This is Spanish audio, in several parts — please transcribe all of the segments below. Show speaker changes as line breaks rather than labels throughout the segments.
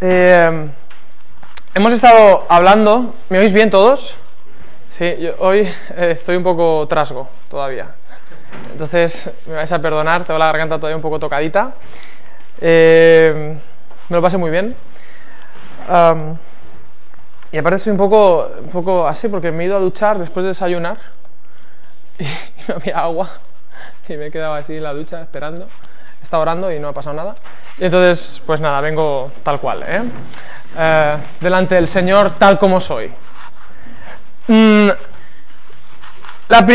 Eh, hemos estado hablando, ¿me oís bien todos? Sí, yo hoy eh, estoy un poco trasgo todavía. Entonces, me vais a perdonar, tengo la garganta todavía un poco tocadita. Eh, me lo pasé muy bien. y aparte estoy un poco, un poco así porque me he ido a duchar después de desayunar y no había agua y me he quedado así en la ducha esperando estado orando y no ha pasado nada. Y entonces, pues nada, vengo tal cual, ¿eh? Eh, delante del Señor tal como soy. Mm, la,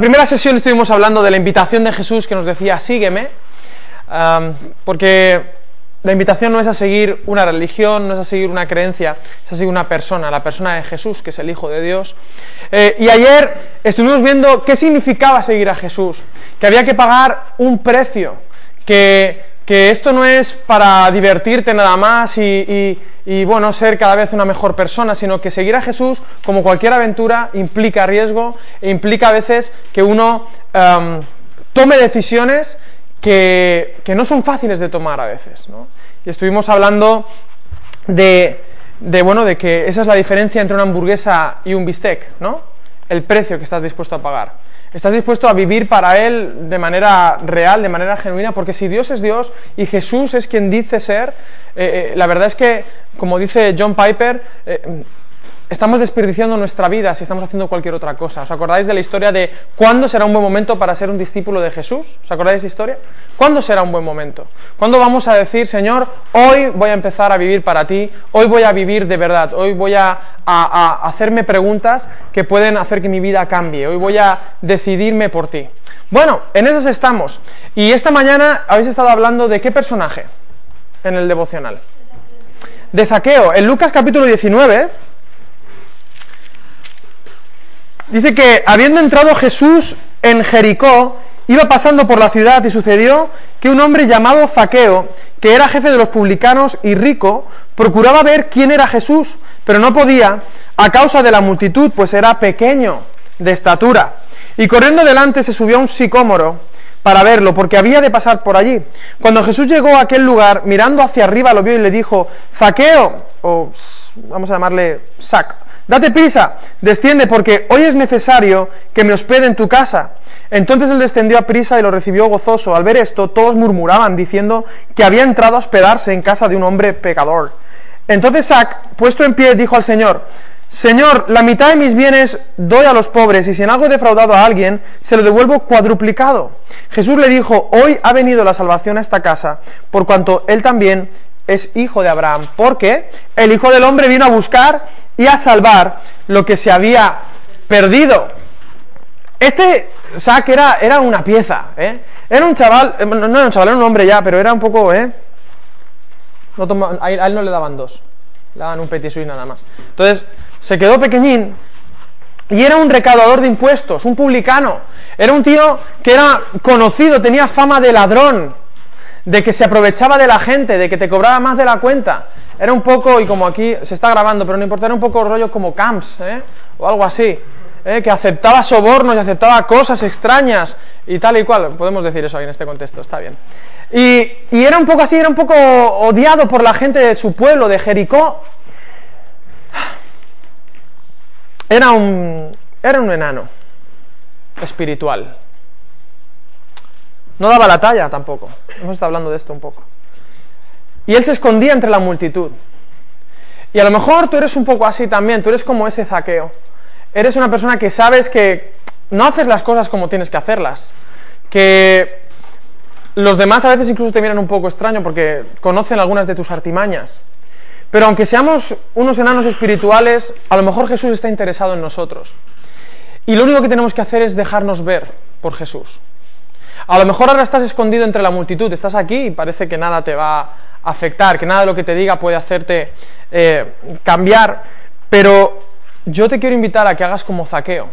primera sesión estuvimos hablando de la invitación de Jesús que nos decía, sígueme, porque la invitación no es a seguir una religión, no es a seguir una creencia, es a seguir una persona, la persona de Jesús, que es el Hijo de Dios. Eh, y ayer estuvimos viendo qué significaba seguir a Jesús, que había que pagar un precio, que, esto no es para divertirte nada más y, bueno, ser cada vez una mejor persona, sino que seguir a Jesús, como cualquier aventura, implica riesgo e implica a veces que uno em, tome decisiones que, no son fáciles de tomar a veces. Y estuvimos hablando de, de, bueno, de que esa es la diferencia entre una hamburguesa y un bistec, ¿no? El precio que estás dispuesto a pagar. Estás dispuesto a vivir para Él de manera real, de manera genuina, porque si Dios es Dios y Jesús es quien dice ser, eh, eh, la verdad es que, como dice John Piper, eh, estamos desperdiciando nuestra vida si estamos haciendo cualquier otra cosa. ¿Os acordáis de la historia de cuándo será un buen momento para ser un discípulo de Jesús? ¿Os acordáis de esa historia? ¿Cuándo será un buen momento? ¿Cuándo vamos a decir, Señor, hoy voy a empezar a vivir para ti, hoy voy a vivir de verdad, hoy voy a, hacerme preguntas que pueden hacer que mi vida cambie, hoy voy a decidirme por ti? Bueno, en eso estamos. Y esta mañana habéis estado hablando de qué personaje en el devocional. De Zaqueo. En Lucas capítulo 19 Dice que habiendo entrado Jesús en Jericó, iba pasando por la ciudad y sucedió que un hombre llamado Zaqueo, que era jefe de los publicanos y rico, procuraba ver quién era Jesús, pero no podía a causa de la multitud, pues era pequeño de estatura. Y corriendo delante se subió a un sicómoro para verlo, porque había de pasar por allí. Cuando Jesús llegó a aquel lugar, mirando hacia arriba, lo vio y le dijo, Zaqueo, o vamos a llamarle Sac, Date prisa, desciende, porque hoy es necesario que me hospede en tu casa. Entonces él descendió a prisa y lo recibió gozoso. Al ver esto, todos murmuraban, diciendo que había entrado a hospedarse en casa de un hombre pecador. Entonces Sac, puesto en pie, dijo al Señor, Señor, la mitad de mis bienes doy a los pobres, y si en algo he defraudado a alguien, se lo devuelvo cuadruplicado. Jesús le dijo, hoy ha venido la salvación a esta casa, por cuanto él también es hijo de Abraham, porque el Hijo del Hombre vino a buscar y a salvar lo que se había perdido. Este Sac era, era una pieza, ¿eh? Era un chaval, eh, no, era un chaval, era un hombre ya, pero era un poco, ¿eh? a él no le daban dos, le daban un petit nada más. Entonces, se quedó pequeñín y era un recaudador de impuestos, un publicano. Era un tío que era conocido, tenía fama de ladrón, de que se aprovechaba de la gente, de que te cobraba más de la cuenta. Era un poco, y como aquí se está grabando, pero no importa, era un poco rollo como camps, ¿eh? o algo así, ¿eh? que aceptaba sobornos y aceptaba cosas extrañas y tal y cual. Podemos decir eso ahí en este contexto, está bien. Y, y era un poco así, era un poco odiado por la gente de su pueblo, de Jericó. Era un, era un enano espiritual. No daba la talla tampoco. Hemos estado hablando de esto un poco. Y él se escondía entre la multitud. Y a lo mejor tú eres un poco así también, tú eres como ese zaqueo. Eres una persona que sabes que no haces las cosas como tienes que hacerlas. Que los demás a veces incluso te miran un poco extraño porque conocen algunas de tus artimañas. Pero aunque seamos unos enanos espirituales, a lo mejor Jesús está interesado en nosotros. Y lo único que tenemos que hacer es dejarnos ver por Jesús. A lo mejor ahora estás escondido entre la multitud, estás aquí y parece que nada te va a afectar, que nada de lo que te diga puede hacerte eh, cambiar, pero yo te quiero invitar a que hagas como zaqueo,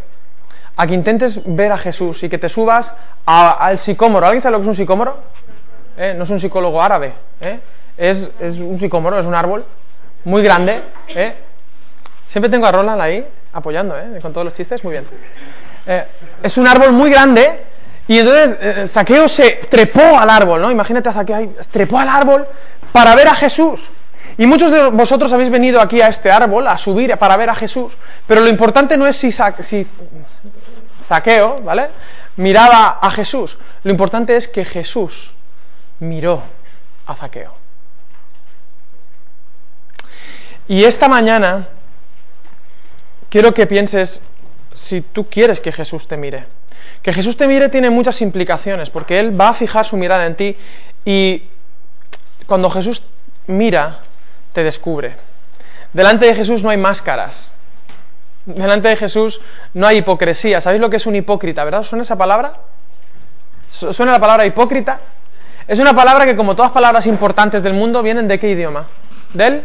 a que intentes ver a Jesús y que te subas al sicómoro. ¿Alguien sabe lo que es un sicómoro? Eh, no es un psicólogo árabe, eh. es, es, un sicómoro, es un árbol muy grande. Siempre tengo a Roland ahí apoyando, con todos los chistes, muy bien. es un árbol muy grande Y entonces eh, Zaqueo se trepó al árbol, ¿no? Imagínate a Zaqueo ahí, trepó al árbol para ver a Jesús. Y muchos de vosotros habéis venido aquí a este árbol a subir para ver a Jesús, pero lo importante no es si, si Zaqueo, ¿vale? Miraba a Jesús, lo importante es que Jesús miró a Zaqueo. Y esta mañana quiero que pienses si tú quieres que Jesús te mire. Que Jesús te mire tiene muchas implicaciones, porque Él va a fijar su mirada en ti y cuando Jesús mira, te descubre. Delante de Jesús no hay máscaras. Delante de Jesús no hay hipocresía. ¿Sabéis lo que es un hipócrita, verdad? ¿Suena esa palabra? ¿Suena la palabra hipócrita? Es una palabra que, como todas palabras importantes del mundo, vienen de qué idioma? ¿Del?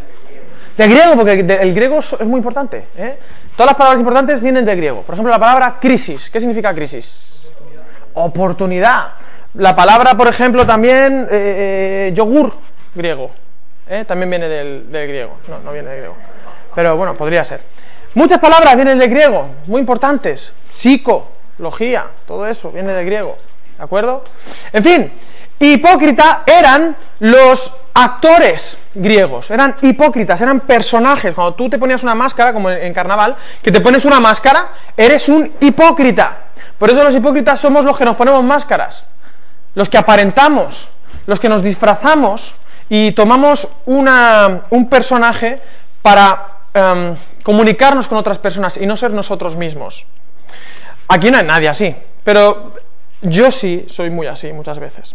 De griego, porque el griego es muy importante. ¿eh? Todas las palabras importantes vienen de griego. Por ejemplo, la palabra crisis. ¿Qué significa crisis? Oportunidad. La palabra, por ejemplo, también eh, eh, yogur griego. También viene del, griego. No, no viene del griego. Pero bueno, podría ser. Muchas palabras vienen del griego, muy importantes. Psico, logía, todo eso viene del griego. ¿De acuerdo? En fin, hipócrita eran los actores griegos, eran hipócritas, eran personajes. Cuando tú te ponías una máscara, como en carnaval, que te pones una máscara, eres un hipócrita. Por eso los hipócritas somos los que nos ponemos máscaras, los que aparentamos, los que nos disfrazamos y tomamos un personaje para em, comunicarnos con otras personas y no ser nosotros mismos. Aquí no hay nadie así, pero yo sí soy muy así muchas veces.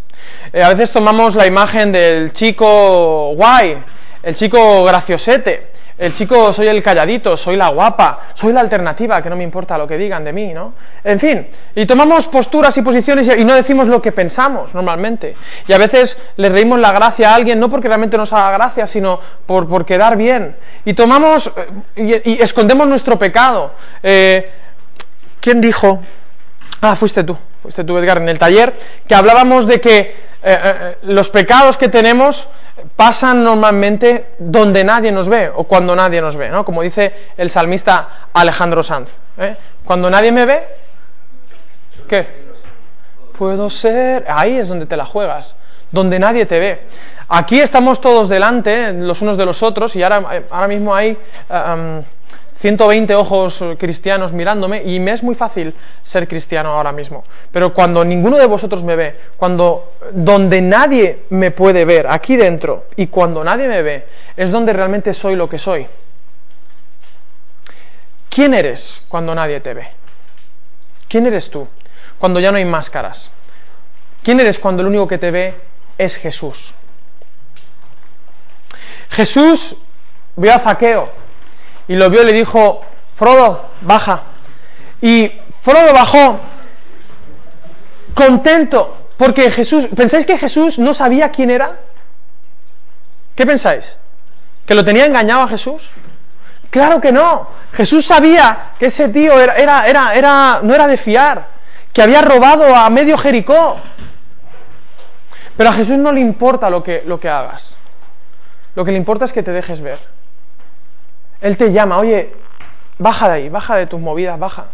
Eh, a veces tomamos la imagen del chico guay, el chico graciosete, el chico soy el calladito, soy la guapa, soy la alternativa, que no me importa lo que digan de mí, ¿no? En fin, y tomamos posturas y posiciones y no decimos lo que pensamos normalmente. Y a veces le reímos la gracia a alguien, no porque realmente nos haga gracia, sino por, por quedar bien. Y tomamos eh, y, escondemos nuestro pecado. Eh, ¿Quién dijo? Ah, fuiste tú, fuiste tú, Edgar, en el taller, que hablábamos de que eh, eh, los pecados que tenemos pasan normalmente donde nadie nos ve o cuando nadie nos ve, ¿no? Como dice el salmista Alejandro Sanz. ¿eh? Cuando nadie me ve, ¿qué? Puedo ser... Ahí es donde te la juegas, donde nadie te ve. Aquí estamos todos delante, los unos de los otros, y ahora, ahora mismo hay... 120 ojos cristianos mirándome y me es muy fácil ser cristiano ahora mismo. Pero cuando ninguno de vosotros me ve, cuando donde nadie me puede ver, aquí dentro, y cuando nadie me ve, es donde realmente soy lo que soy. ¿Quién eres cuando nadie te ve? ¿Quién eres tú cuando ya no hay máscaras? ¿Quién eres cuando el único que te ve es Jesús? Jesús vio a Zaqueo y lo vio y le dijo, Frodo, baja. Y Frodo bajó contento, porque Jesús, ¿pensáis que Jesús no sabía quién era? ¿Qué pensáis? ¿Que lo tenía engañado a Jesús? Claro que no. Jesús sabía que ese tío era, era, era, era, no era de fiar, que había robado a medio Jericó. Pero a Jesús no le importa lo que, lo que hagas. Lo que le importa es que te dejes ver. Él te llama, oye, baja de ahí, baja de tus movidas, baja.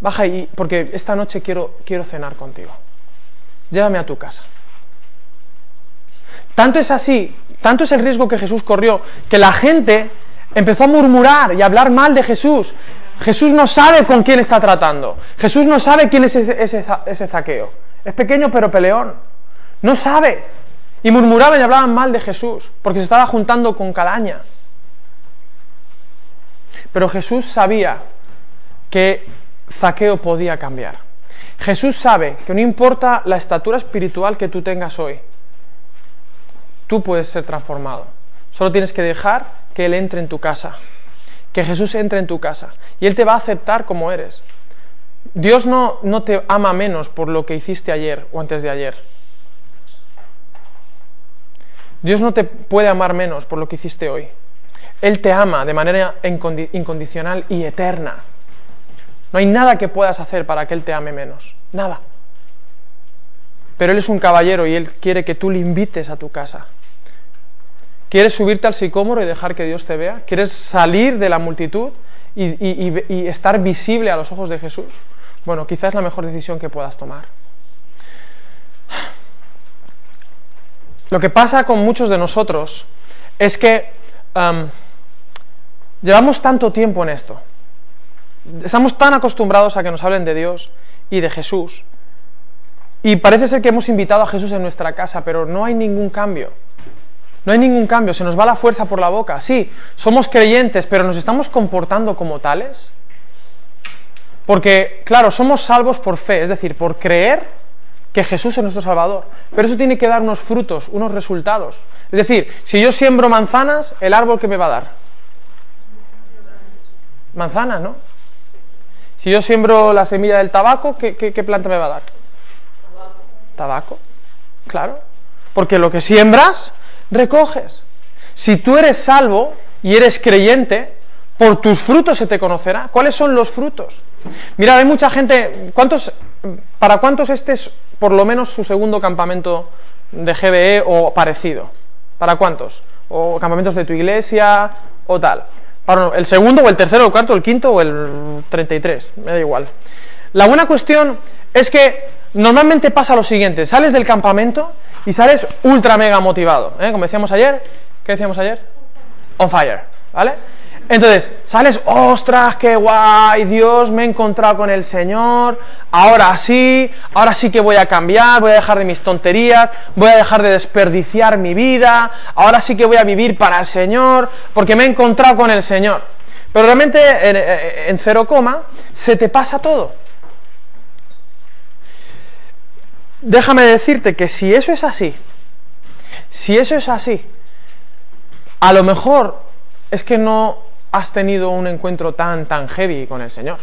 Baja ahí, porque esta noche quiero, quiero cenar contigo. Llévame a tu casa. Tanto es así, tanto es el riesgo que Jesús corrió, que la gente empezó a murmurar y a hablar mal de Jesús. Jesús no sabe con quién está tratando. Jesús no sabe quién es ese, ese, ese zaqueo. Es pequeño pero peleón. No sabe. Y murmuraban y hablaban mal de Jesús, porque se estaba juntando con calaña. Pero Jesús sabía que Zaqueo podía cambiar. Jesús sabe que no importa la estatura espiritual que tú tengas hoy, tú puedes ser transformado. Solo tienes que dejar que Él entre en tu casa, que Jesús entre en tu casa y Él te va a aceptar como eres. Dios no, no te ama menos por lo que hiciste ayer o antes de ayer. Dios no te puede amar menos por lo que hiciste hoy. Él te ama de manera incondicional y eterna. No hay nada que puedas hacer para que Él te ame menos. Nada. Pero Él es un caballero y Él quiere que tú le invites a tu casa. ¿Quieres subirte al sicómoro y dejar que Dios te vea? ¿Quieres salir de la multitud y, estar visible a los ojos de Jesús? Bueno, quizás es la mejor decisión que puedas tomar. Lo que pasa con muchos de nosotros es que um, llevamos tanto tiempo en esto. Estamos tan acostumbrados a que nos hablen de Dios y de Jesús. Y parece ser que hemos invitado a Jesús en nuestra casa, pero no hay ningún cambio. No hay ningún cambio, se nos va la fuerza por la boca. Sí, somos creyentes, pero nos estamos comportando como tales. Porque, claro, somos salvos por fe, es decir, por creer que Jesús es nuestro Salvador. Pero eso tiene que dar unos frutos, unos resultados. Es decir, si yo siembro manzanas, ¿el árbol qué me va a dar? Manzanas, ¿no? Si yo siembro la semilla del tabaco, ¿qué, planta me va a dar? Tabaco. Claro. Porque lo que siembras, recoges. Si tú eres salvo y eres creyente, por tus frutos se te conocerá. ¿Cuáles son los frutos? Mira, hay mucha gente. ¿Cuántos, ¿Para cuántos este es por lo menos su segundo campamento de GBE o parecido? ¿Para cuántos? ¿O campamentos de tu iglesia o tal? Para el segundo o el tercero o el cuarto o el quinto o el 33, me da igual. La buena cuestión es que normalmente pasa lo siguiente, sales del campamento y sales ultra mega motivado, ¿eh? como decíamos ayer, ¿qué decíamos ayer? On fire, ¿vale? Entonces, sales, ostras, qué guay, Dios, me he encontrado con el Señor, ahora sí, ahora sí que voy a cambiar, voy a dejar de mis tonterías, voy a dejar de desperdiciar mi vida, ahora sí que voy a vivir para el Señor, porque me he encontrado con el Señor. Pero realmente en, en cero coma se te pasa todo. Déjame decirte que si eso es así, si eso es así, a lo mejor es que no has tenido un encuentro tan, tan heavy con el Señor.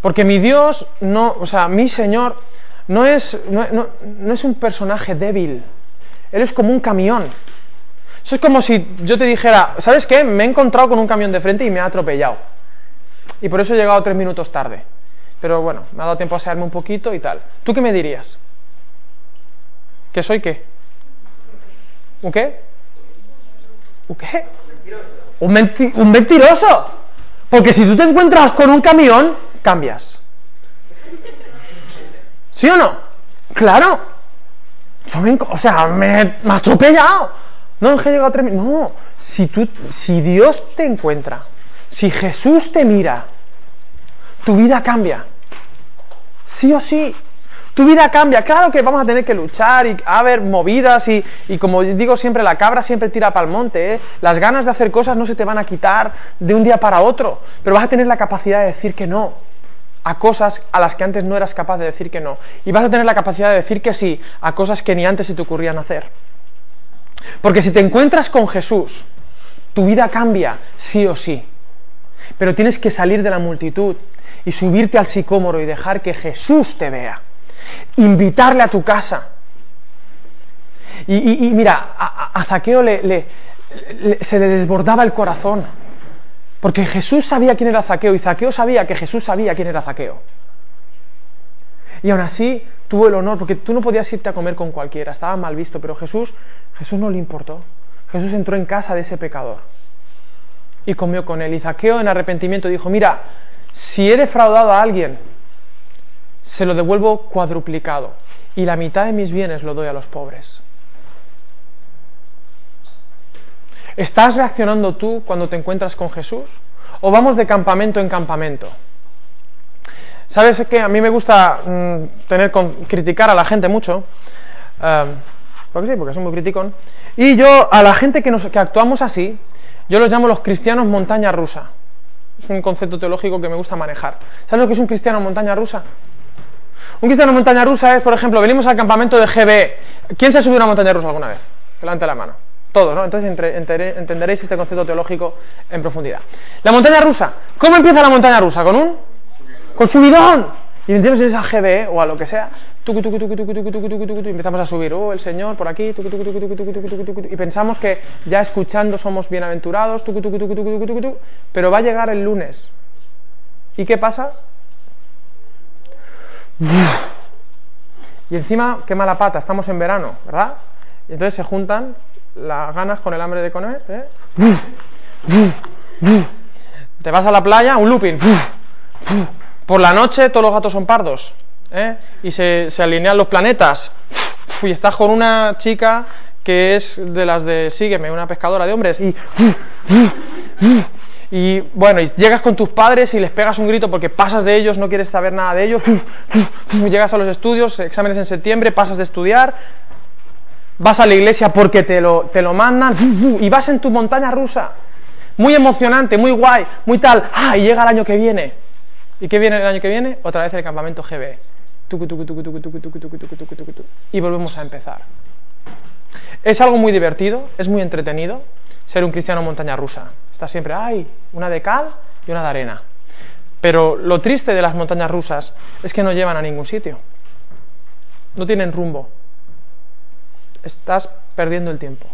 Porque mi Dios no, o sea, mi Señor no es, no, es un personaje débil. Él es como un camión. Eso es como si yo te dijera, ¿sabes qué? Me he encontrado con un camión de frente y me ha atropellado. Y por eso he llegado tres minutos tarde. Pero bueno, me ha dado tiempo a asearme un poquito y tal. ¿Tú qué me dirías? ¿Que soy qué? ¿Un qué? ¿Un qué? Un, mentiroso. Porque si tú te encuentras con un camión, cambias. ¿Sí o no? Claro. O sea, me, me atropellado. No, es he llegado a tres No, si, tú, si Dios te encuentra, si Jesús te mira, tu vida cambia. Sí o sí tu vida cambia. Claro que vamos a tener que luchar y haber movidas y, como digo siempre, la cabra siempre tira para el monte. ¿eh? Las ganas de hacer cosas no se te van a quitar de un día para otro, pero vas a tener la capacidad de decir que no a cosas a las que antes no eras capaz de decir que no. Y vas a tener la capacidad de decir que sí a cosas que ni antes se te ocurrían hacer. Porque si te encuentras con Jesús, tu vida cambia, sí o sí. Pero tienes que salir de la multitud y subirte al sicómoro y dejar que Jesús te vea invitarle a tu casa. Y, mira, a, Zaqueo le, se le desbordaba el corazón, porque Jesús sabía quién era Zaqueo y Zaqueo sabía que Jesús sabía quién era Zaqueo. Y aún así tuvo el honor, porque tú no podías irte a comer con cualquiera, estaba mal visto, pero Jesús, Jesús no le importó. Jesús entró en casa de ese pecador y comió con él. Y Zaqueo en arrepentimiento dijo, mira, si he defraudado a alguien, se lo devuelvo cuadruplicado y la mitad de mis bienes lo doy a los pobres. ¿Estás reaccionando tú cuando te encuentras con Jesús? ¿O vamos de campamento en campamento? ¿Sabes que a mí me gusta mm, tener con, criticar a la gente mucho? Em, porque sí, porque soy muy criticón. Y yo, a la gente que, nos, que actuamos así, yo los llamo los cristianos montaña rusa. Es un concepto teológico que me gusta manejar. ¿Sabes lo que es un cristiano montaña rusa? Un cristiano montaña rusa es, por ejemplo, venimos al campamento de GB. ¿Quién se ha subido a una montaña rusa alguna vez? Levante la mano. Todos, ¿no? Entonces entenderéis este concepto teológico en profundidad. La montaña rusa. ¿Cómo empieza la montaña rusa? ¿Con un? Con subidón. Y metemos en esa GB o a lo que sea. Y empezamos a subir. Oh, el Señor por aquí. Y pensamos que ya escuchando somos bienaventurados. Pero va a llegar el lunes. ¿Y qué pasa? Y encima, qué mala pata, estamos en verano, ¿verdad? Y entonces se juntan las ganas con el hambre de comer. ¿eh? Te vas a la playa, un looping. Por la noche todos los gatos son pardos. ¿eh? Y se, alinean los planetas. y estás con una chica que es de las de Sígueme, una pescadora de hombres, y y bueno, y llegas con tus padres y les pegas un grito porque pasas de ellos, no quieres saber nada de ellos, llegas a los estudios, exámenes en septiembre, pasas de estudiar, vas a la iglesia porque te lo, te lo mandan y vas en tu montaña rusa, muy emocionante, muy guay, muy tal, ah, y llega el año que viene. ¿Y qué viene el año que viene? Otra vez el campamento GB. Y volvemos a empezar. Es algo muy divertido, es muy entretenido ser un cristiano montaña rusa. Está siempre, hay una de cal y una de arena. Pero lo triste de las montañas rusas es que no llevan a ningún sitio. No tienen rumbo. Estás perdiendo el tiempo.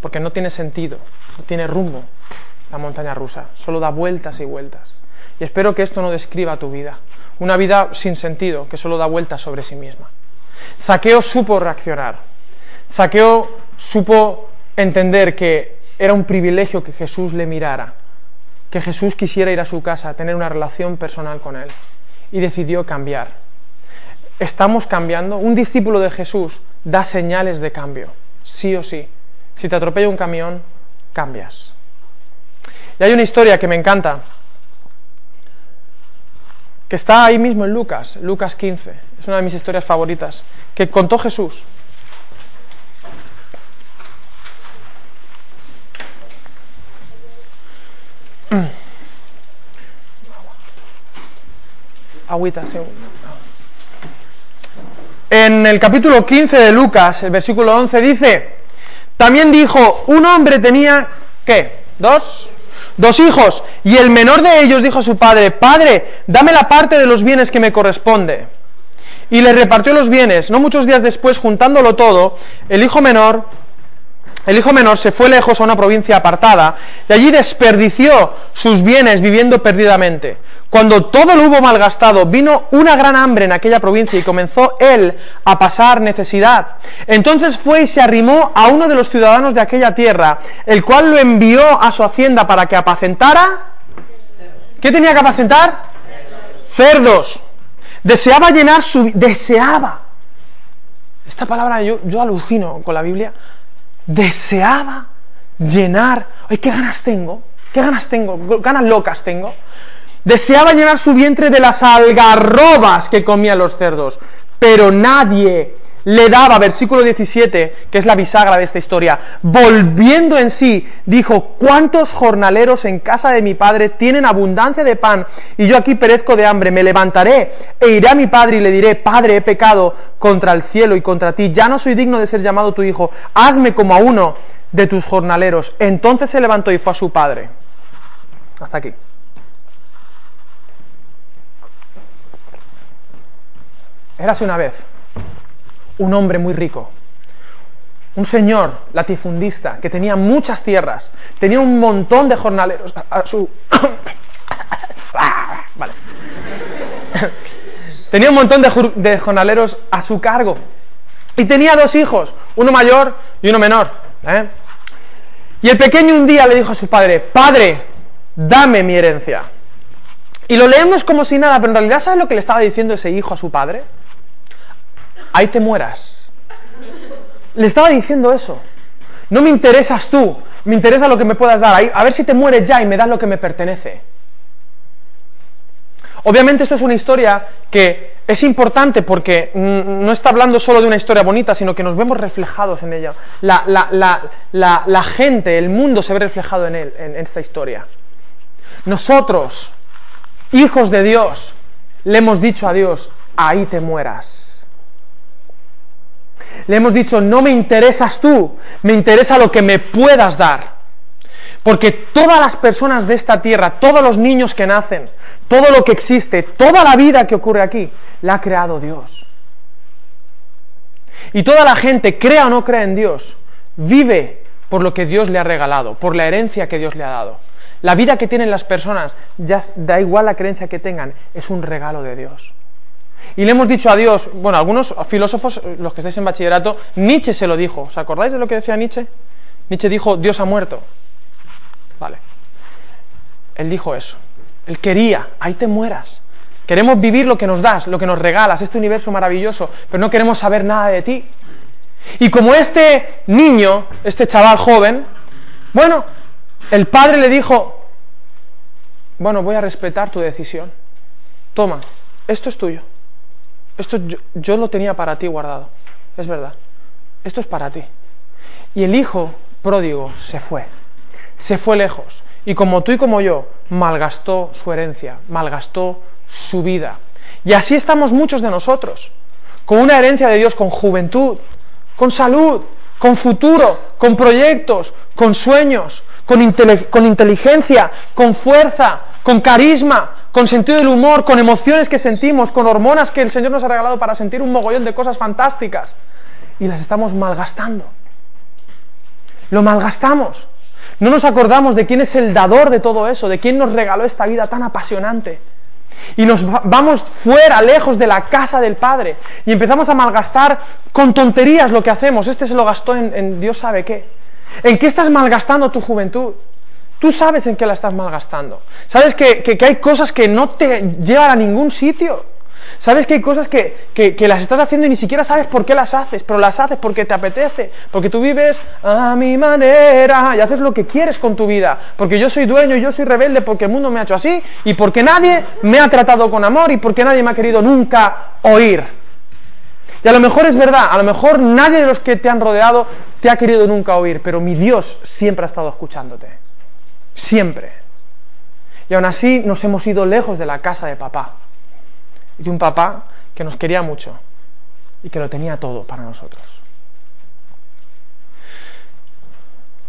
Porque no tiene sentido, no tiene rumbo la montaña rusa. Solo da vueltas y vueltas. Y espero que esto no describa tu vida. Una vida sin sentido, que solo da vueltas sobre sí misma. Zaqueo supo reaccionar. Zaqueo supo entender que era un privilegio que Jesús le mirara, que Jesús quisiera ir a su casa, tener una relación personal con él, y decidió cambiar. Estamos cambiando. Un discípulo de Jesús da señales de cambio, sí o sí. Si te atropella un camión, cambias. Y hay una historia que me encanta, que está ahí mismo en Lucas, Lucas 15, es una de mis historias favoritas, que contó Jesús. Agüita, En el capítulo 15 de Lucas, el versículo 11 dice, también dijo, un hombre tenía, ¿qué? ¿Dos? Dos hijos, y el menor de ellos dijo a su padre, Padre, dame la parte de los bienes que me corresponde. Y le repartió los bienes. No muchos días después, juntándolo todo, el hijo menor el hijo menor se fue lejos a una provincia apartada y allí desperdició sus bienes viviendo perdidamente. Cuando todo lo hubo malgastado, vino una gran hambre en aquella provincia y comenzó él a pasar necesidad. Entonces fue y se arrimó a uno de los ciudadanos de aquella tierra, el cual lo envió a su hacienda para que apacentara. ¿Qué tenía que apacentar? Cerdos. Deseaba llenar su... Deseaba. Esta palabra yo, yo alucino con la Biblia deseaba llenar, ay, qué ganas tengo, qué ganas tengo, ganas locas tengo. Deseaba llenar su vientre de las algarrobas que comían los cerdos, pero nadie le daba, versículo 17, que es la bisagra de esta historia, volviendo en sí, dijo, ¿cuántos jornaleros en casa de mi padre tienen abundancia de pan y yo aquí perezco de hambre? Me levantaré e iré a mi padre y le diré, Padre, he pecado contra el cielo y contra ti, ya no soy digno de ser llamado tu hijo, hazme como a uno de tus jornaleros. Entonces se levantó y fue a su padre. Hasta aquí. Érase una vez un hombre muy rico, un señor latifundista que tenía muchas tierras, tenía un montón de jornaleros a, su... vale. tenía un montón de, jornaleros a su cargo y tenía dos hijos, uno mayor y uno menor. ¿eh? Y el pequeño un día le dijo a su padre, padre, dame mi herencia. Y lo leemos como si nada, pero en realidad ¿sabes lo que le estaba diciendo ese hijo a su padre? Ahí te mueras. Le estaba diciendo eso. No me interesas tú, me interesa lo que me puedas dar. A ver si te mueres ya y me das lo que me pertenece. Obviamente esto es una historia que es importante porque no está hablando solo de una historia bonita, sino que nos vemos reflejados en ella. La, gente, el mundo se ve reflejado en él, en esta historia. Nosotros, hijos de Dios, le hemos dicho a Dios, ahí te mueras. Le hemos dicho, no me interesas tú, me interesa lo que me puedas dar. Porque todas las personas de esta tierra, todos los niños que nacen, todo lo que existe, toda la vida que ocurre aquí, la ha creado Dios. Y toda la gente, crea o no crea en Dios, vive por lo que Dios le ha regalado, por la herencia que Dios le ha dado. La vida que tienen las personas, ya da igual la creencia que tengan, es un regalo de Dios. Y le hemos dicho a Dios, bueno, algunos filósofos, los que estáis en bachillerato, Nietzsche se lo dijo. ¿Os acordáis de lo que decía Nietzsche? Nietzsche dijo, Dios ha muerto. Vale. Él dijo eso. Él quería, ahí te mueras. Queremos vivir lo que nos das, lo que nos regalas, este universo maravilloso, pero no queremos saber nada de ti. Y como este niño, este chaval joven, bueno, el padre le dijo, bueno, voy a respetar tu decisión. Toma, esto es tuyo. Esto yo, lo tenía para ti guardado. Es verdad. Esto es para ti. Y el hijo pródigo se fue. Se fue lejos. Y como tú y como yo, malgastó su herencia, malgastó su vida. Y así estamos muchos de nosotros, con una herencia de Dios, con juventud, con salud, con futuro, con proyectos, con sueños, con, con inteligencia, con fuerza, con carisma, con sentido del humor, con emociones que sentimos, con hormonas que el Señor nos ha regalado para sentir un mogollón de cosas fantásticas. Y las estamos malgastando. Lo malgastamos. No nos acordamos de quién es el dador de todo eso, de quién nos regaló esta vida tan apasionante. Y nos vamos fuera, lejos de la casa del Padre. Y empezamos a malgastar con tonterías lo que hacemos. Este se lo gastó en, Dios sabe qué. ¿En qué estás malgastando tu juventud? Tú sabes en qué la estás malgastando. Sabes que, que hay cosas que no te llevan a ningún sitio. Sabes que hay cosas que, las estás haciendo y ni siquiera sabes por qué las haces, pero las haces porque te apetece, porque tú vives a mi manera y haces lo que quieres con tu vida, porque yo soy dueño y yo soy rebelde porque el mundo me ha hecho así y porque nadie me ha tratado con amor y porque nadie me ha querido nunca oír. Y a lo mejor es verdad, a lo mejor nadie de los que te han rodeado te ha querido nunca oír, pero mi Dios siempre ha estado escuchándote. Siempre. Y aún así nos hemos ido lejos de la casa de papá y de un papá que nos quería mucho y que lo tenía todo para nosotros.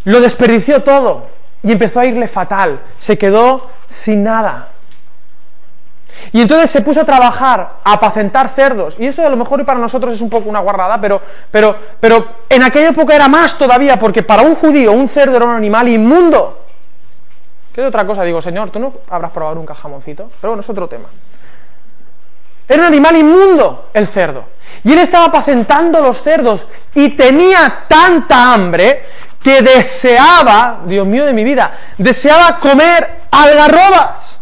Lo desperdició todo y empezó a irle fatal, se quedó sin nada. Y entonces se puso a trabajar, a apacentar cerdos. Y eso a lo mejor para nosotros es un poco una guarrada, pero, pero, pero en aquella época era más todavía, porque para un judío un cerdo era un animal inmundo. ¿Qué otra cosa? Digo, Señor, ¿tú no habrás probado nunca jamoncito? Pero bueno, es otro tema. Era un animal inmundo el cerdo. Y él estaba apacentando los cerdos y tenía tanta hambre que deseaba, Dios mío de mi vida, deseaba comer algarrobas.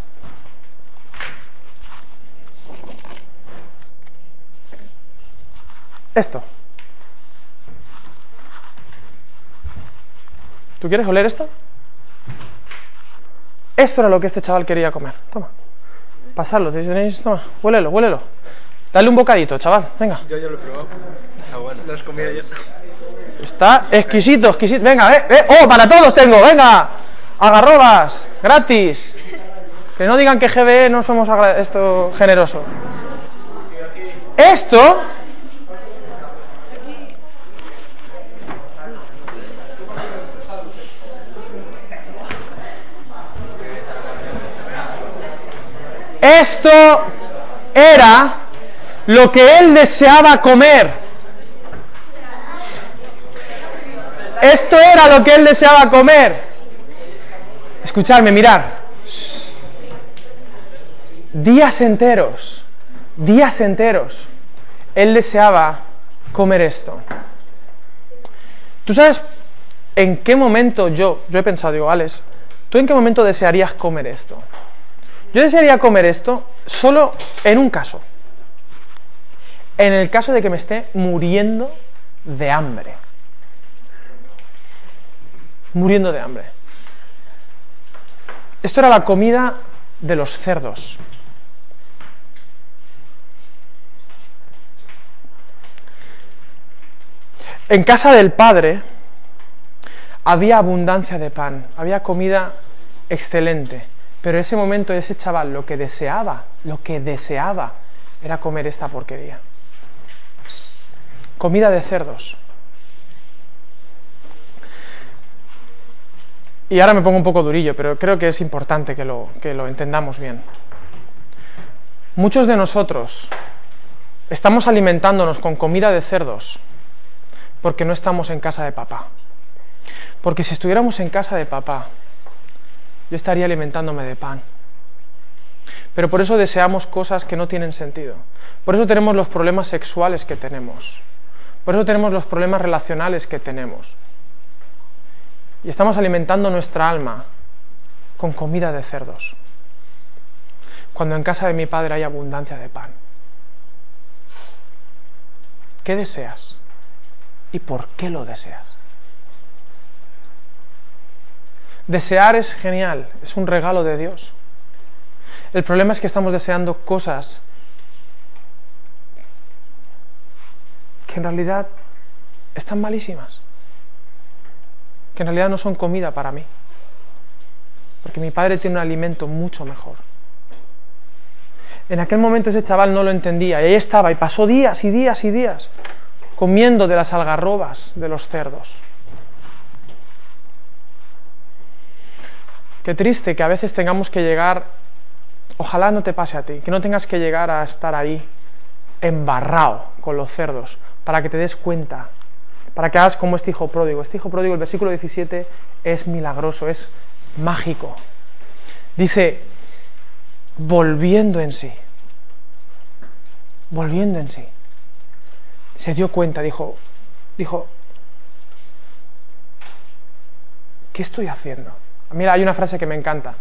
Esto. ¿Tú quieres oler esto? Esto era lo que este chaval quería comer. Toma pasarlo. Tenéis, toma, huélelo, huélelo. Dale un bocadito, chaval, venga.
Yo ya lo he probado. Está bueno. Lo has comido ya.
Está exquisito, exquisito. Venga, eh, eh. Oh, para todos tengo, venga. Agarrobas, gratis. Que no digan que GBE no somos esto generosos. Esto Esto era lo que él deseaba comer. Esto era lo que él deseaba comer. Escuchadme, mirar. Días enteros, días enteros, él deseaba comer esto. ¿Tú sabes en qué momento yo, yo he pensado, digo, Alex, ¿tú en qué momento desearías comer esto? Yo desearía comer esto solo en un caso. En el caso de que me esté muriendo de hambre. Muriendo de hambre. Esto era la comida de los cerdos. En casa del padre había abundancia de pan, había comida excelente. Pero en ese momento ese chaval lo que deseaba, lo que deseaba era comer esta porquería. Comida de cerdos. Y ahora me pongo un poco durillo, pero creo que es importante que lo, que lo entendamos bien. Muchos de nosotros estamos alimentándonos con comida de cerdos porque no estamos en casa de papá. Porque si estuviéramos en casa de papá, yo estaría alimentándome de pan. Pero por eso deseamos cosas que no tienen sentido. Por eso tenemos los problemas sexuales que tenemos. Por eso tenemos los problemas relacionales que tenemos. Y estamos alimentando nuestra alma con comida de cerdos. cuando en casa de mi padre hay abundancia de pan? ¿Qué deseas? ¿Y por qué lo deseas? Desear es genial, es un regalo de Dios. El problema es que estamos deseando cosas que en realidad están malísimas, que en realidad no son comida para mí, porque mi padre tiene un alimento mucho mejor. En aquel momento ese chaval no lo entendía y ahí estaba y pasó días y días y días comiendo de las algarrobas de los cerdos. Qué triste que a veces tengamos que llegar, ojalá no te pase a ti, que no tengas que llegar a estar ahí embarrado con los cerdos para que te des cuenta, para que hagas como este hijo pródigo. Este hijo pródigo, el versículo 17, es milagroso, es mágico. Dice, volviendo en sí, volviendo en sí se dio cuenta, dijo, dijo, ¿qué estoy haciendo? Mira, hay una frase que me encanta,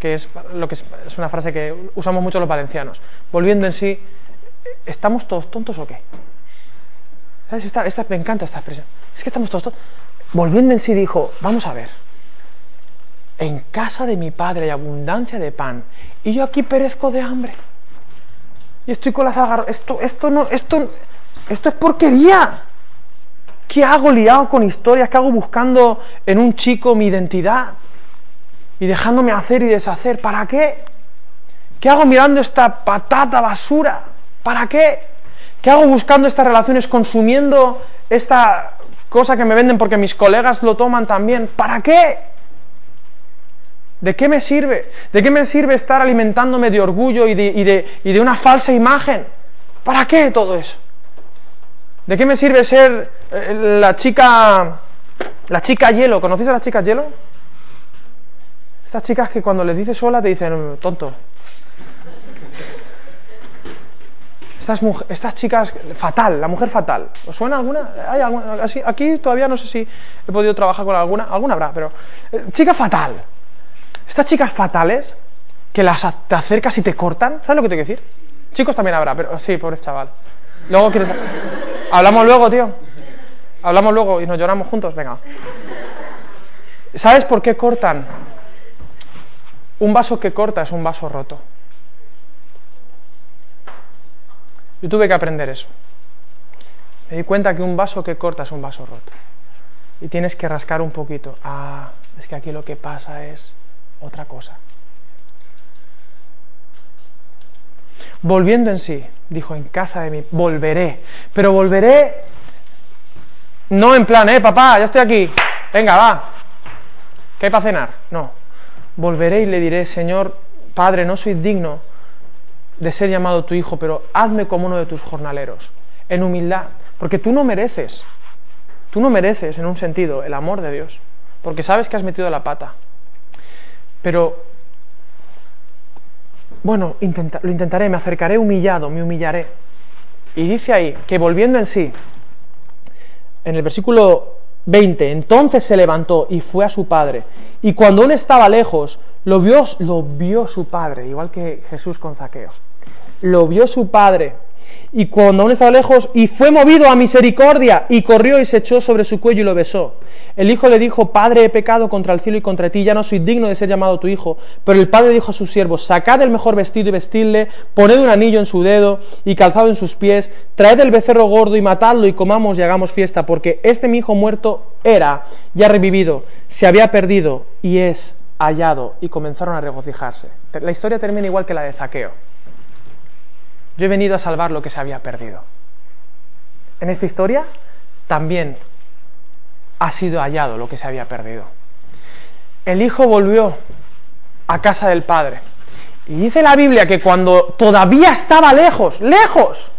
que es, lo que es, una frase que usamos mucho los valencianos. Volviendo en sí, ¿estamos todos tontos o qué? ¿Sabes? Esta, esta, me encanta esta expresión. Es que estamos todos tontos. Volviendo en sí dijo, vamos a ver, en casa de mi padre hay abundancia de pan y yo aquí perezco de hambre. Y estoy con las agarras. Esto, esto no, esto, esto es porquería. ¿Qué hago liado con historias? ¿Qué hago buscando en un chico mi identidad? Y dejándome hacer y deshacer. ¿Para qué? ¿Qué hago mirando esta patata basura? ¿Para qué? ¿Qué hago buscando estas relaciones, consumiendo esta cosa que me venden porque mis colegas lo toman también? ¿Para qué? ¿De qué me sirve? ¿De qué me sirve estar alimentándome de orgullo y de, una falsa imagen? ¿Para qué todo eso? ¿De qué me sirve ser eh, la chica la chica hielo? ¿Conocéis a las chicas hielo? Estas chicas que cuando les dices sola te dicen, tonto. Estas, estas chicas, fatal, la mujer fatal. ¿Os suena alguna? ¿Hay alguna? Aquí todavía no sé si he podido trabajar con alguna, alguna habrá, pero... Eh, chica fatal. Estas chicas fatales, que las te acercas y te cortan, ¿sabes lo que te quiero decir? Chicos también habrá, pero sí, pobre chaval. Luego quieres... Hablamos luego, tío. Hablamos luego y nos lloramos juntos, venga. ¿Sabes por qué cortan? Un vaso que corta es un vaso roto. Yo tuve que aprender eso. Me di cuenta que un vaso que corta es un vaso roto. Y tienes que rascar un poquito. Ah, es que aquí lo que pasa es otra cosa. Volviendo en sí, dijo, en casa de mí, volveré. Pero volveré no en plan, eh, papá, ya estoy aquí, venga, va, ¿qué hay para cenar? No, volveré y le diré, Señor, Padre, no soy digno de ser llamado tu hijo, pero hazme como uno de tus jornaleros, en humildad, porque tú no mereces, tú no mereces en un sentido el amor de Dios, porque sabes que has metido la pata. Pero bueno, lo intentaré, me acercaré humillado, me humillaré. Y dice ahí que volviendo en sí, en el versículo 20, entonces se levantó y fue a su padre. Y cuando aún estaba lejos, lo vio, lo vio su padre, igual que Jesús con Zaqueo. Lo vio su padre y cuando aún estaba lejos, y fue movido a misericordia, y corrió y se echó sobre su cuello y lo besó. El hijo le dijo, Padre, he pecado contra el cielo y contra ti, ya no soy digno de ser llamado tu hijo. Pero el padre dijo a sus siervos, sacad el mejor vestido y vestidle, poned un anillo en su dedo y calzado en sus pies, traed el becerro gordo y matadlo y comamos y hagamos fiesta, porque este mi hijo muerto era, ya revivido, se había perdido y es hallado. Y comenzaron a regocijarse. La historia termina igual que la de Zaqueo. Yo he venido a salvar lo que se había perdido. En esta historia también ha sido hallado lo que se había perdido. El hijo volvió a casa del padre. Y dice la Biblia que cuando todavía estaba lejos, lejos,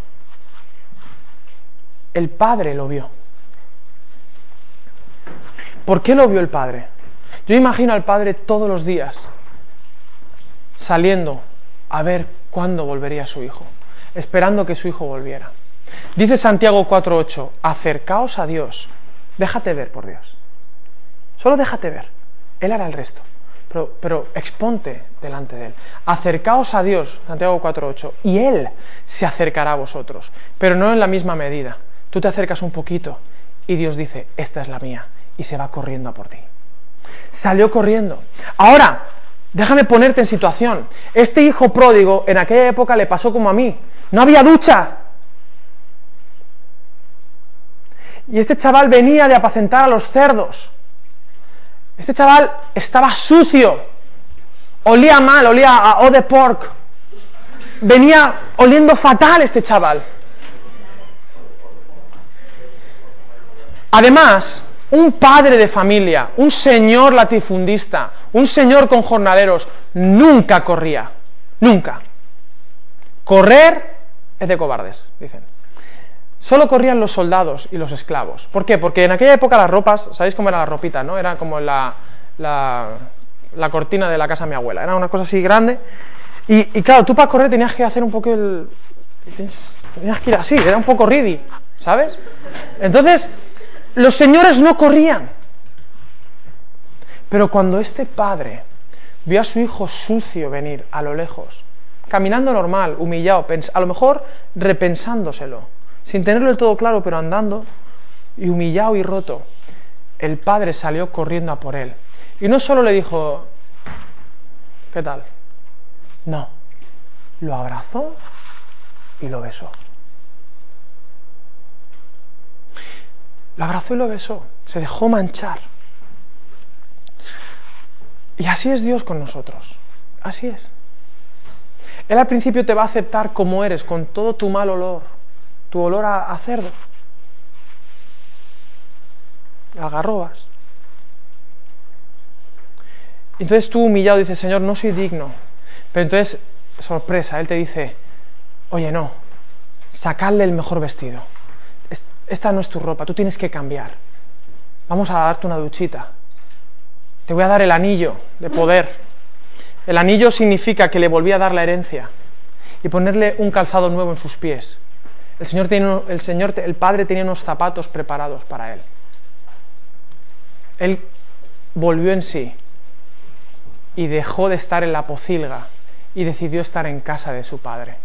el padre lo vio. ¿Por qué lo vio el padre? Yo imagino al padre todos los días saliendo a ver cuándo volvería su hijo esperando que su hijo volviera. Dice Santiago 4.8, acercaos a Dios, déjate ver por Dios. Solo déjate ver, Él hará el resto. pero, pero exponte delante de Él. Acercaos a Dios, Santiago 4.8, y Él se acercará a vosotros, pero no en la misma medida. Tú te acercas un poquito y Dios dice, esta es la mía, y se va corriendo a por ti. Salió corriendo. Ahora, déjame ponerte en situación. Este hijo pródigo en aquella época le pasó como a mí. No había ducha. Y este chaval venía de apacentar a los cerdos. Este chaval estaba sucio. Olía mal, olía a eau de pork. Venía oliendo fatal este chaval. Además, un padre de familia, un señor latifundista, un señor con jornaleros, nunca corría. Nunca. Correr es de cobardes, dicen. Solo corrían los soldados y los esclavos. ¿Por qué? Porque en aquella época las ropas, ¿sabéis cómo era la ropita? ¿no? Era como la, la, cortina de la casa de mi abuela. Era una cosa así grande. Y, claro, tú para correr tenías que hacer un poco el... Tenías que ir así, era un poco ridi, ¿sabes? Entonces, los señores no corrían. Pero cuando este padre vio a su hijo sucio venir a lo lejos, caminando normal, humillado, a lo mejor repensándoselo, sin tenerlo todo claro, pero andando, y humillado y roto, el padre salió corriendo a por él. Y no solo le dijo, ¿qué tal? No, lo abrazó y lo besó. Lo abrazó y lo besó, se dejó manchar. Y así es Dios con nosotros, así es. Él al principio te va a aceptar como eres, con todo tu mal olor, tu olor a, cerdo, algarrobas. Entonces tú humillado dices, Señor, no soy digno. Pero entonces, sorpresa, Él te dice, oye, no, sacadle el mejor vestido. Esta no es tu ropa, tú tienes que cambiar. Vamos a darte una duchita. Te voy a dar el anillo de poder. El anillo significa que le volví a dar la herencia y ponerle un calzado nuevo en sus pies. El Señor, el, Señor, el Padre tenía unos zapatos preparados para él. Él volvió en sí y dejó de estar en la pocilga y decidió estar en casa de su Padre.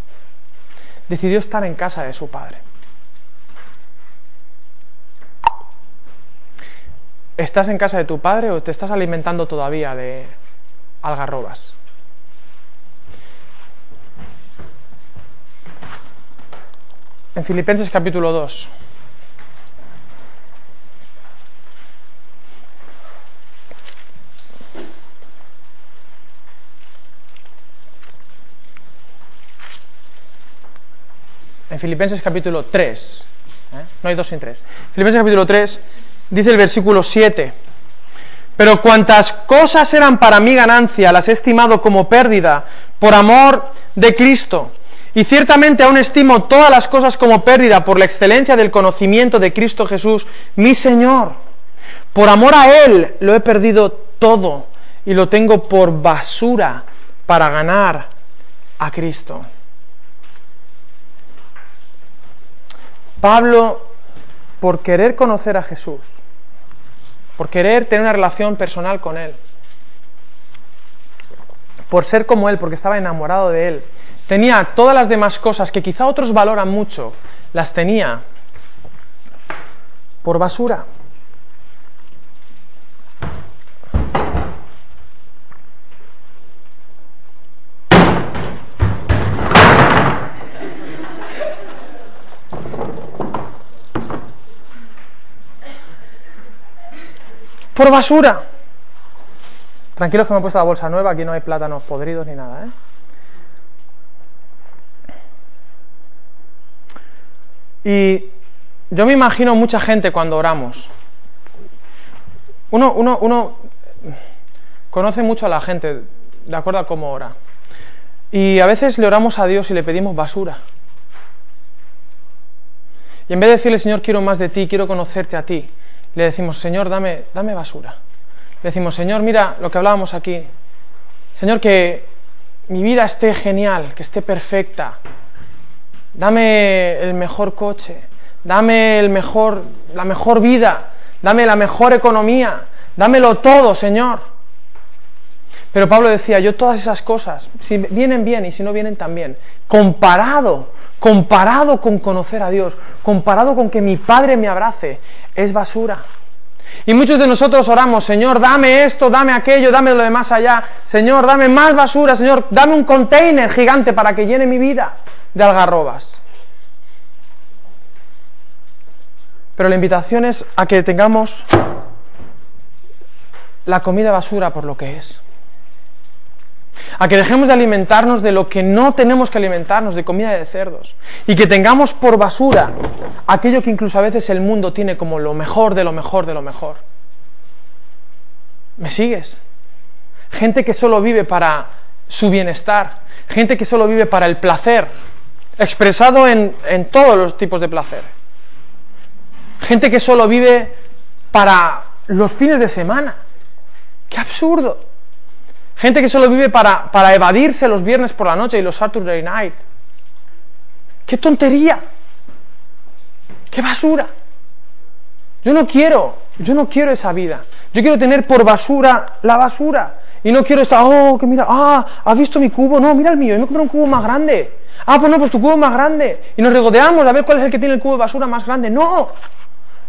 Decidió estar en casa de su Padre. ¿Estás en casa de tu Padre o te estás alimentando todavía de algarrobas? en Filipenses capítulo 2. En Filipenses capítulo 3, ¿eh? no hay dos sin tres. Filipenses capítulo 3 dice el versículo 7, pero cuantas cosas eran para mi ganancia, las he estimado como pérdida por amor de Cristo. Y ciertamente aún estimo todas las cosas como pérdida por la excelencia del conocimiento de Cristo Jesús, mi Señor. Por amor a Él lo he perdido todo y lo tengo por basura para ganar a Cristo. Pablo, por querer conocer a Jesús, por querer tener una relación personal con Él, por ser como Él, porque estaba enamorado de Él, tenía todas las demás cosas que quizá otros valoran mucho, las tenía por basura. Por basura. Tranquilos que me he puesto la bolsa nueva, aquí no hay plátanos podridos ni nada, ¿eh? Y yo me imagino mucha gente cuando oramos. Uno, uno, conoce mucho a la gente de acuerdo a cómo ora. Y a veces le oramos a Dios y le pedimos basura. Y en vez de decirle, Señor, quiero más de ti, quiero conocerte a ti, le decimos, Señor, dame, dame basura. Le decimos, Señor, mira lo que hablábamos aquí. Señor, que mi vida esté genial, que esté perfecta, dame el mejor coche, dame el mejor, la mejor vida, dame la mejor economía, dámelo todo, Señor. Pero Pablo decía, yo todas esas cosas, si vienen bien y si no vienen también, comparado, comparado con conocer a Dios, comparado con que mi Padre me abrace, es basura. Y muchos de nosotros oramos, Señor, dame esto, dame aquello, dame lo de más allá, Señor, dame más basura, Señor, dame un container gigante para que llene mi vida de algarrobas. Pero la invitación es a que tengamos la comida basura por lo que es. A que dejemos de alimentarnos de lo que no tenemos que alimentarnos, de comida de cerdos. Y que tengamos por basura aquello que incluso a veces el mundo tiene como lo mejor de lo mejor de lo mejor. ¿Me sigues? Gente que solo vive para su bienestar. Gente que solo vive para el placer. Expresado en, en todos los tipos de placer Gente que solo vive para los fines de semana. ¡Qué absurdo! Gente que solo vive para, para evadirse los viernes por la noche y los Saturday night. ¡Qué tontería! ¡Qué basura! Yo no quiero, yo no quiero esa vida. Yo quiero tener por basura la basura. Y no quiero estar, oh, que mira, ah, ¿has visto mi cubo? No, mira el mío, yo me compré un cubo más grande. Ah, pues no, pues tu cubo es más grande. Y nos regodeamos a ver cuál es el que tiene el cubo de basura más grande. No,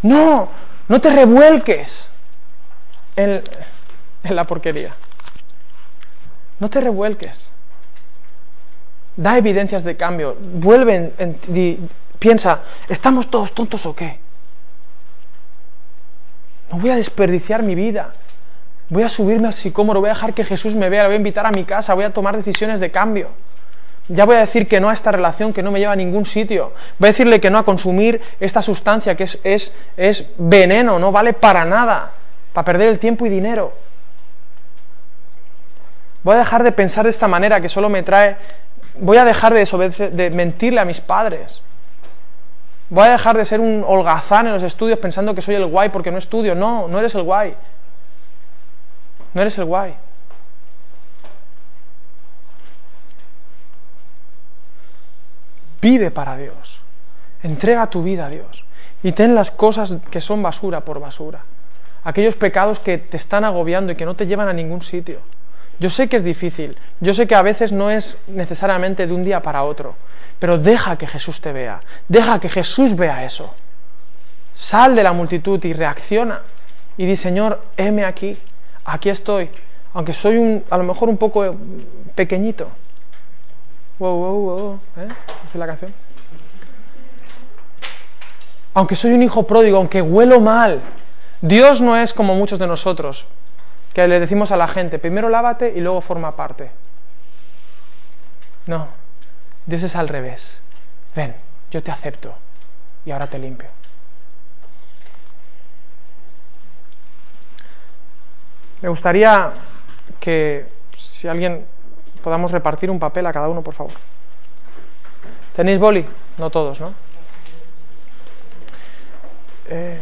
no, no te revuelques en, la porquería. No te revuelques. Da evidencias de cambio. Vuelve en, piensa, ¿estamos todos tontos o qué? No voy a desperdiciar mi vida. Voy a subirme al sicómoro, voy a dejar que Jesús me vea, le voy a invitar a mi casa, voy a tomar decisiones de cambio. Ya voy a decir que no a esta relación que no me lleva a ningún sitio. Voy a decirle que no a consumir esta sustancia que es, es, es veneno, no vale para nada, para perder el tiempo y dinero. Voy a dejar de pensar de esta manera que solo me trae... Voy a dejar de, de mentirle a mis padres. Voy a dejar de ser un holgazán en los estudios pensando que soy el guay porque no estudio. No, no eres el guay. No eres el guay. Vive para Dios. Entrega tu vida a Dios. Y ten las cosas que son basura por basura. Aquellos pecados que te están agobiando y que no te llevan a ningún sitio. Yo sé que es difícil. Yo sé que a veces no es necesariamente de un día para otro. Pero deja que Jesús te vea. Deja que Jesús vea eso. Sal de la multitud y reacciona. Y di, Señor, heme aquí. Aquí estoy. Aunque soy un, a lo mejor un poco pequeñito Wow, wow, wow. ¿Eh? la canción? Aunque soy un hijo pródigo, aunque huelo mal, Dios no es como muchos de nosotros, que le decimos a la gente, primero lávate y luego forma parte. No, Dios es al revés. Ven, yo te acepto y ahora te limpio. Me gustaría que si alguien podamos repartir un papel a cada uno, por favor. ¿Tenéis boli? No todos, ¿no? Eh...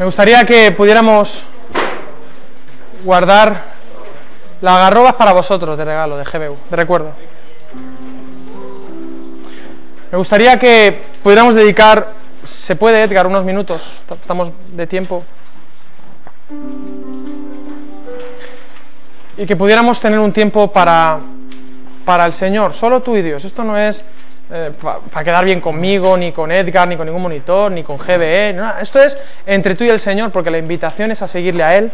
Me gustaría que pudiéramos guardar las garrobas para vosotros de regalo, de GBU, de recuerdo. Me gustaría que pudiéramos dedicar, se puede Edgar, unos minutos, estamos de tiempo, y que pudiéramos tener un tiempo para, para el Señor, solo tú y Dios. Esto no es eh, para quedar bien conmigo, ni con Edgar, ni con ningún monitor, ni con GBE. Esto es entre tú y el Señor, porque la invitación es a seguirle a Él.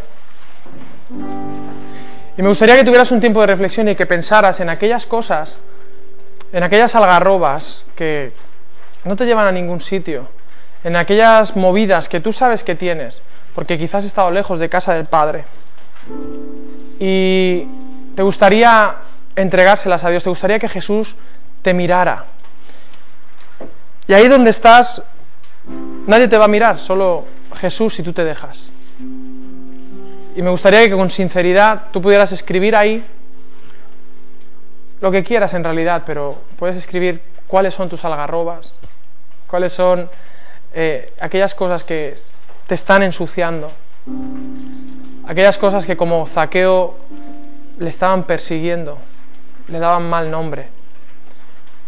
Y me gustaría que tuvieras un tiempo de reflexión y que pensaras en aquellas cosas, en aquellas algarrobas que no te llevan a ningún sitio, en aquellas movidas que tú sabes que tienes, porque quizás has estado lejos de casa del Padre. Y te gustaría entregárselas a Dios, te gustaría que Jesús te mirara. Y ahí donde estás, nadie te va a mirar, solo Jesús si tú te dejas. Y me gustaría que con sinceridad tú pudieras escribir ahí lo que quieras en realidad, pero puedes escribir cuáles son tus algarrobas, cuáles son eh, aquellas cosas que te están ensuciando, aquellas cosas que como zaqueo le estaban persiguiendo, le daban mal nombre.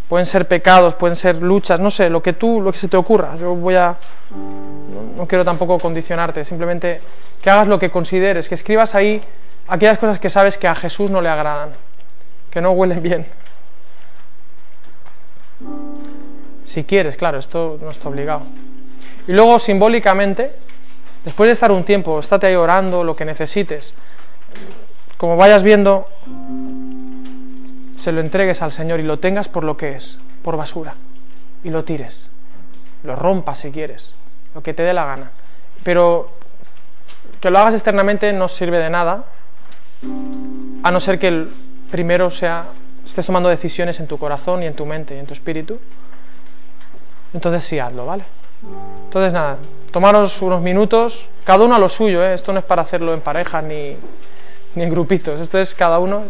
Pueden ser pecados, pueden ser luchas, no sé, lo que tú, lo que se te ocurra. Yo voy a, no, quiero tampoco condicionarte, simplemente que hagas lo que consideres, que escribas ahí aquellas cosas que sabes que a Jesús no le agradan, que no huelen bien. Si quieres, claro, esto no está obligado. Y luego simbólicamente, después de estar un tiempo, estate ahí orando, lo que necesites, como vayas viendo, se lo entregues al Señor y lo tengas por lo que es, por basura, y lo tires, lo rompas si quieres, lo que te dé la gana. Pero que lo hagas externamente no sirve de nada, a no ser que primero sea estés tomando decisiones en tu corazón y en tu mente y en tu espíritu. Entonces sí hazlo, ¿vale? Entonces nada, tomaros unos minutos, cada uno a lo suyo, ¿eh? esto no es para hacerlo en pareja ni, ni en grupitos, esto es cada uno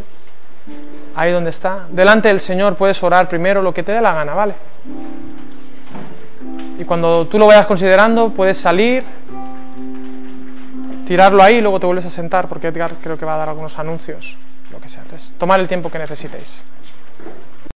ahí donde está. Delante del Señor puedes orar primero lo que te dé la gana, ¿vale? Y cuando tú lo vayas considerando, puedes salir, tirarlo ahí y luego te vuelves a sentar, porque Edgar creo que va a dar algunos anuncios, lo que sea. Entonces, tomar el tiempo que necesitéis.